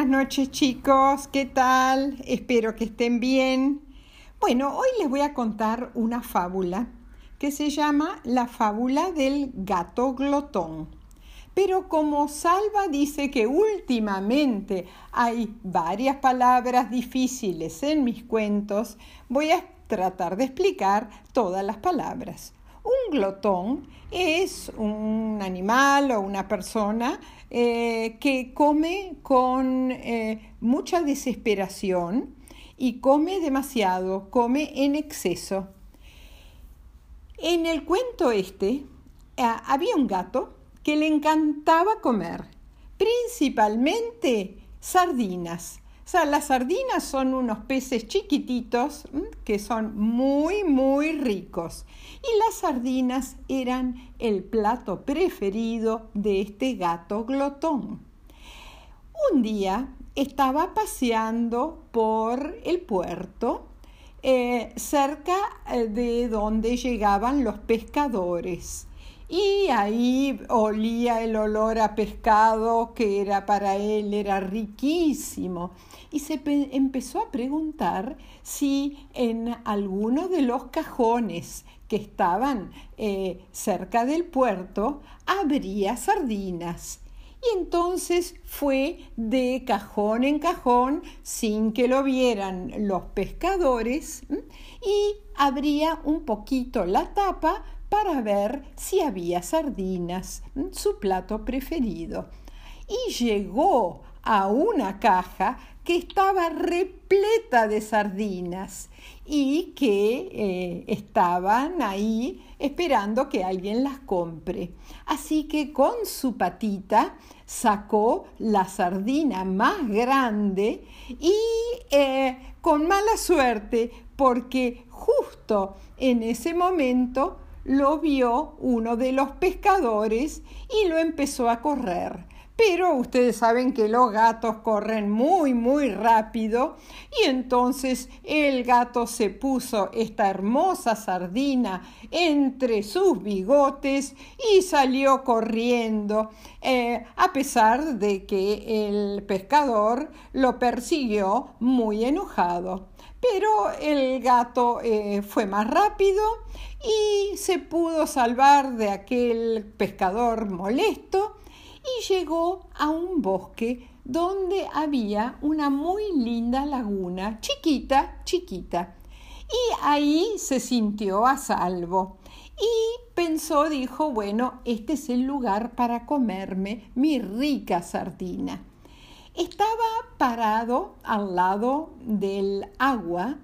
noches chicos, ¿qué tal? Espero que estén bien. Bueno, hoy les voy a contar una fábula que se llama La fábula del gato glotón. Pero como Salva dice que últimamente hay varias palabras difíciles en mis cuentos, voy a tratar de explicar todas las palabras. Un glotón es un animal o una persona eh, que come con eh, mucha desesperación y come demasiado, come en exceso. En el cuento este eh, había un gato que le encantaba comer, principalmente sardinas. Las sardinas son unos peces chiquititos que son muy, muy ricos. Y las sardinas eran el plato preferido de este gato glotón. Un día estaba paseando por el puerto eh, cerca eh, de donde llegaban los pescadores y ahí olía el olor a pescado que era para él, era riquísimo. Y se empezó a preguntar si en alguno de los cajones que estaban eh, cerca del puerto habría sardinas. Y entonces fue de cajón en cajón sin que lo vieran los pescadores y abría un poquito la tapa para ver si había sardinas, su plato preferido. Y llegó a una caja que estaba repleta de sardinas y que eh, estaban ahí esperando que alguien las compre. Así que con su patita sacó la sardina más grande y eh, con mala suerte porque justo en ese momento lo vio uno de los pescadores y lo empezó a correr. Pero ustedes saben que los gatos corren muy, muy rápido y entonces el gato se puso esta hermosa sardina entre sus bigotes y salió corriendo, eh, a pesar de que el pescador lo persiguió muy enojado. Pero el gato eh, fue más rápido y se pudo salvar de aquel pescador molesto y llegó a un bosque donde había una muy linda laguna, chiquita, chiquita. Y ahí se sintió a salvo. Y pensó, dijo, bueno, este es el lugar para comerme mi rica sardina. Estaba parado al lado del agua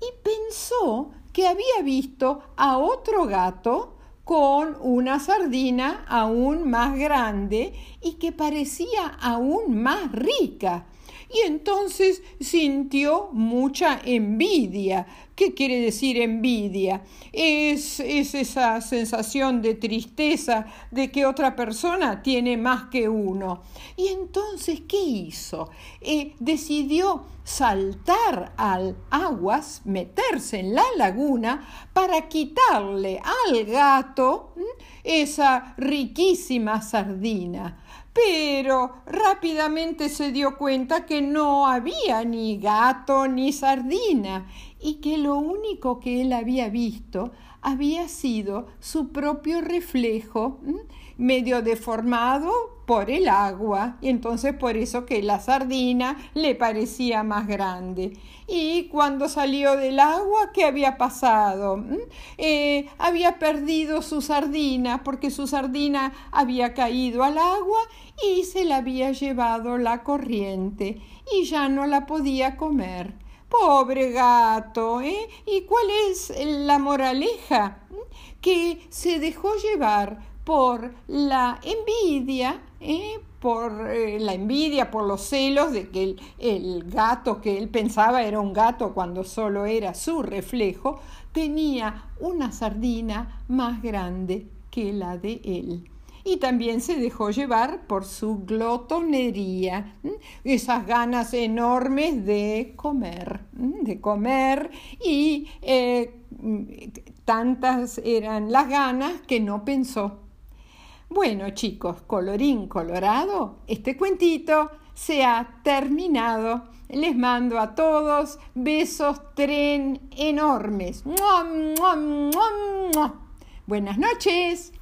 y pensó que había visto a otro gato con una sardina aún más grande y que parecía aún más rica y entonces sintió mucha envidia. ¿Qué quiere decir envidia? Es, esa sensación de tristeza de que otra persona tiene más que uno. Y entonces, ¿qué hizo? Eh, decidió saltar al aguas, meterse en la laguna para quitarle al gato esa riquísima sardina pero rápidamente se dio cuenta que no había ni gato ni sardina y que lo único que él había visto había sido su propio reflejo, medio deformado por el agua, y entonces por eso que la sardina le parecía más grande. Y cuando salió del agua, ¿qué había pasado? Eh, había perdido su sardina porque su sardina había caído al agua y se la había llevado la corriente y ya no la podía comer. Pobre gato, ¿eh? ¿Y cuál es la moraleja? Que se dejó llevar por la envidia, ¿eh? por eh, la envidia, por los celos de que el, el, gato que él pensaba era un gato cuando solo era su reflejo, tenía una sardina más grande que la de él y también se dejó llevar por su glotonería, esas ganas enormes de comer, de comer y eh, tantas eran las ganas que no pensó. Bueno chicos, colorín colorado, este cuentito se ha terminado. Les mando a todos besos tren enormes. Buenas noches.